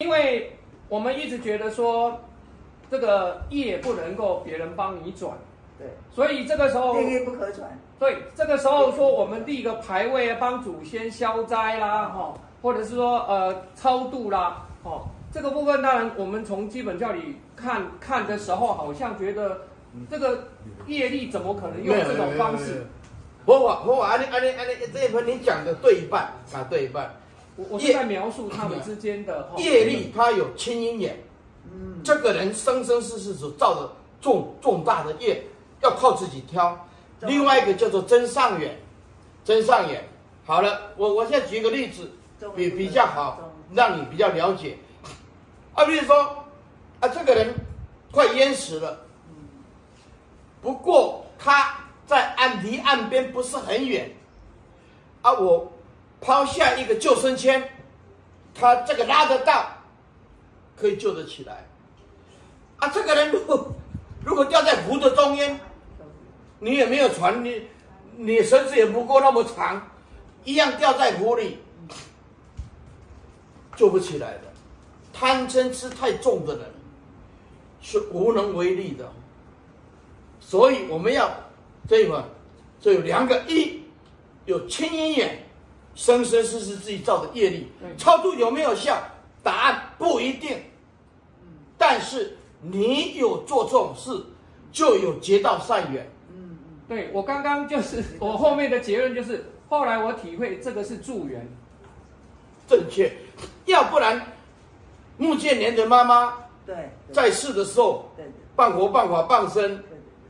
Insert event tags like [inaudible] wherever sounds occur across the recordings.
因为我们一直觉得说，这个业不能够别人帮你转，对，所以这个时候业不可转。对，这个时候说我们立个牌位啊，帮祖先消灾啦，哈，或者是说呃超度啦，哦，这个部分当然我们从基本教理看看的时候，好像觉得这个业力怎么可能用这种方式？佛法佛法，阿你阿你阿你这一分你讲的对一半啊，对一半。我我是在描述他们之间的业力，他有青阴眼。嗯，这个人生生世世所造的重重大的业，要靠自己挑。另外一个叫做真上缘，真上缘。好了，我我现在举一个例子，比比较好，让你比较了解。啊，比如说，啊，这个人快淹死了，不过他在岸离岸边不是很远，啊，我。抛下一个救生圈，他这个拉得到，可以救得起来。啊，这个人如果如果掉在湖的中间，你也没有船，你你绳子也不够那么长，一样掉在湖里，救不起来的。贪嗔痴太重的人是无能为力的。所以我们要这一块，这有两个：一有牵引眼。生生世世自己造的业力，超度有没有效？答案不一定。但是你有做这种事，就有结到善缘。嗯嗯，对，我刚刚就是我后面的结论就是，后来我体会这个是助缘，正确。要不然，穆建年的妈妈对在世的时候，半活半法半生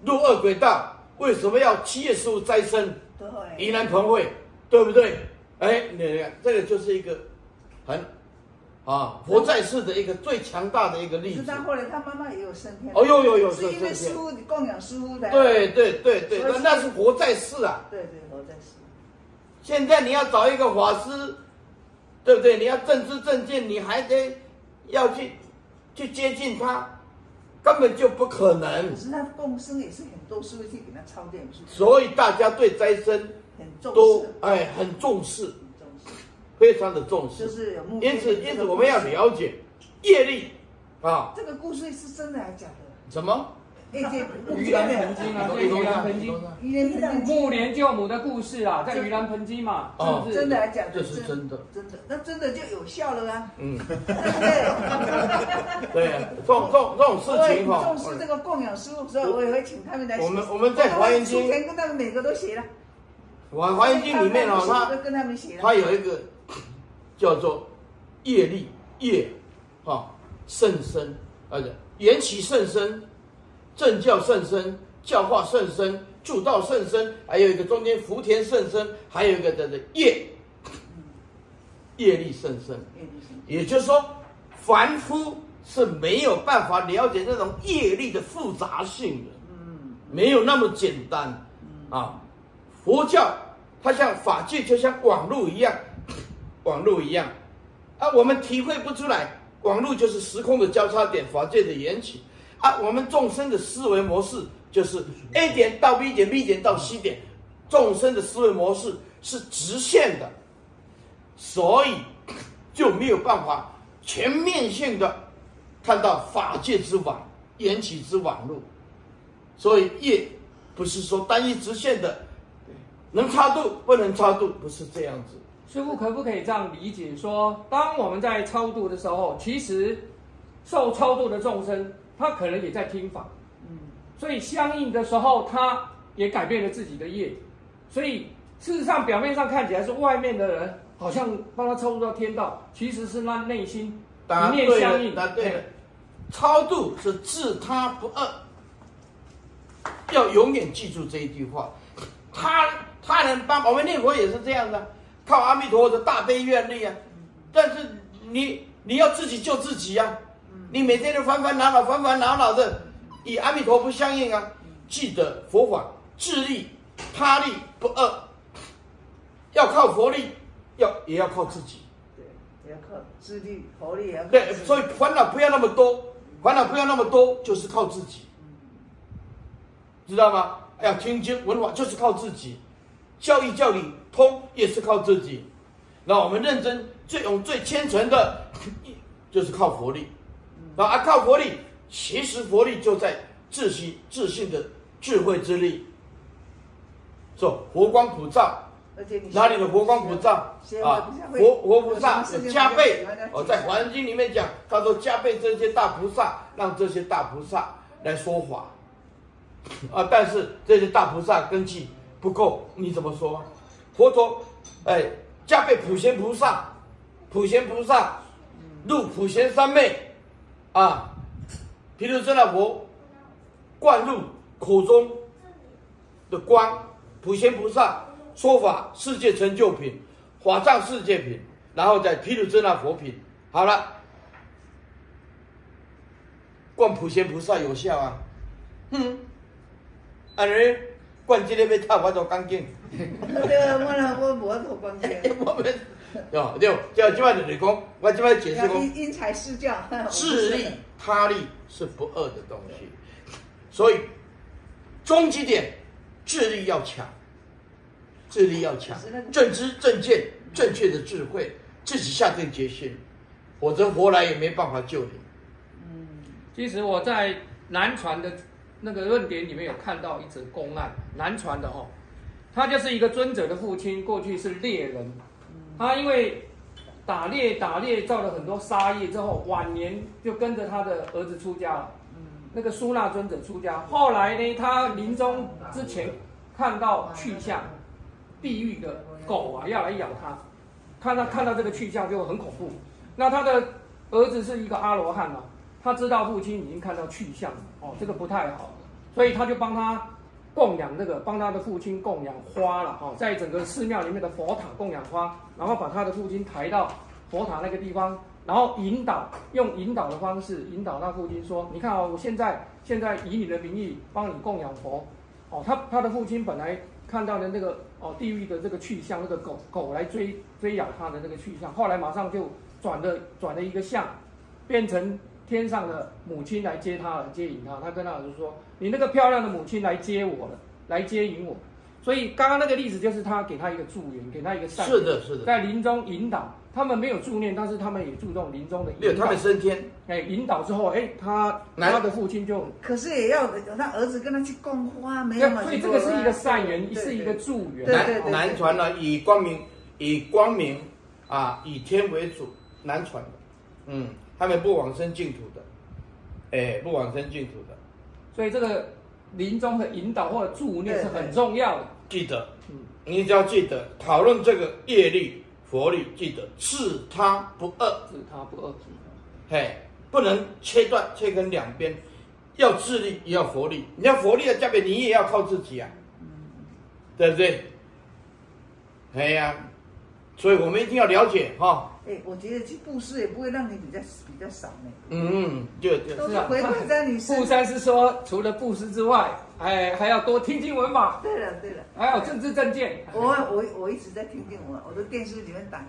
入恶鬼道，为什么要七月十五斋生？对，宜兰盆会，对不对？哎，你看，这个就是一个很啊佛在世的一个最强大的一个例子。是他后来他妈妈也有升天。哦，有有有，是因为师傅供养师傅的。对对对对，那那是佛在世啊。对对，佛在世。现在你要找一个法师，对不对？你要正知正见，你还得要去去接近他，根本就不可能。可是那共生也是很多师父去给他抄点书。所以大家对斋生。都哎，很重视，非常的重视。就是有目的。因此，因此我们要了解业力啊。这个故事是真的还是假的？什么？盂兰盆经啊，对，盂兰盆经，盂兰目连救母的故事啊，在盂兰盆经嘛。哦，真的还是假的？这是真的。真的，那真的就有效了啊。嗯。[laughs] 对。对，这种这种这种事情哈。重视这个供养师傅，所以我也会请他们来。我们我们在华严经跟他们每个都写了。我《华严经》里面哦，它它有一个叫做业力业，哈甚深，而且缘起甚深，正教甚深，教化甚深，助道甚深，还有一个中间福田甚深，还有一个叫做业，业力甚深。也就是说，凡夫是没有办法了解这种业力的复杂性的，嗯，没有那么简单，啊。佛教它像法界，就像网络一样，[coughs] 网络一样，啊，我们体会不出来，网络就是时空的交叉点，法界的缘起，啊，我们众生的思维模式就是 A 点到 B 点，B 点到 C 点，众生的思维模式是直线的，所以 [coughs] 就没有办法全面性的看到法界之网，缘起之网络，所以业不是说单一直线的。能超度不能超度，不是这样子。师傅可不可以这样理解说，当我们在超度的时候，其实受超度的众生，他可能也在听法，嗯，所以相应的时候，他也改变了自己的业，所以事实上表面上看起来是外面的人好像帮他超度到天道，其实是那内心一念相应。答对超度是自他不二，要永远记住这一句话，他。他人帮我们念佛也是这样的，靠阿弥陀佛的大悲愿力啊。但是你你要自己救自己呀、啊，你每天都烦烦恼恼、烦烦恼恼的，与阿弥陀佛相应啊。记得佛法自利他利不二，要靠佛力，要也要靠自己。对，也要靠自力佛力也要。对，所以烦恼不要那么多，烦恼不要那么多，就是靠自己，知道吗？要听经闻法，就是靠自己。教义教理通也是靠自己，那我们认真最用最虔诚的 [laughs] 就是靠佛力。那啊，靠佛力，其实佛力就在自信、自信的智慧之力。说佛光普照，哪里的佛光普照啊？佛佛菩萨加倍哦，在《华严经》里面讲，他说加倍这些大菩萨，让这些大菩萨来说法啊。但是这些大菩萨根器不够，你怎么说？佛陀哎，加倍普贤菩萨，普贤菩萨入普贤三昧。啊，毗卢遮那佛灌入口中的光，普贤菩萨说法世界成就品，法藏世界品，然后再毗卢遮那佛品。好了，灌普贤菩萨有效啊。嗯，安人灌这个要透我都干净。对啊，我我无透干净。[laughs] 我们。哦，对，叫今晚的雷公，我今晚解释说，因材施教，自利他利是不二的东西，所以终极点，智力要强，智力要强，正知正见，正确的智慧，自己下定决心，否则活来也没办法救你。嗯，其实我在南传的那个论点里面有看到一则公案，南传的哦，他就是一个尊者的父亲，过去是猎人。他因为打猎打猎造了很多杀业之后，晚年就跟着他的儿子出家了。那个苏那尊者出家，后来呢，他临终之前看到去向，地狱的狗啊要来咬他，看到看到这个去向就很恐怖。那他的儿子是一个阿罗汉嘛，他知道父亲已经看到去向了，哦，这个不太好，所以他就帮他。供养那个，帮他的父亲供养花了哈，在整个寺庙里面的佛塔供养花，然后把他的父亲抬到佛塔那个地方，然后引导，用引导的方式引导他父亲说：“你看哦，我现在现在以你的名义帮你供养佛，哦，他他的父亲本来看到的那个哦地狱的这个去向，那个狗狗来追追咬他的那个去向，后来马上就转了转了一个向，变成。”天上的母亲来接他了，接引他。他跟他儿子说：“你那个漂亮的母亲来接我了，来接引我。”所以刚刚那个例子就是他给他一个助缘，给他一个善。是的，是的。在临终引导，他们没有助念，但是他们也注重临终的引导。没有，他们升天。哎，引导之后，哎，他他的父亲就。可是也要有他儿子跟他去供花，没有嘛？所以这个是一个善缘，是一个助缘。南南传呢，以光明，以光明啊，以天为主，南传的，嗯。他们不往生净土的，哎，不往生净土的，所以这个临终的引导或者助念是很重要的。记得，嗯，你只要记得讨论这个业力、佛力，记得自他不二，自他不二，嘿，不能切断、切根两边，要智力也要佛力。你要佛力的加倍，你也要靠自己啊，嗯，对不对？哎呀，所以我们一定要了解哈。哎，我觉得去布施也不会让你比较比较少呢。嗯嗯，就就都是回馈在你身上。布施是说，除了布施之外，哎还要多听经文法。对了对了，还有政治政见。我我我一直在听经文，我的电视里面打开。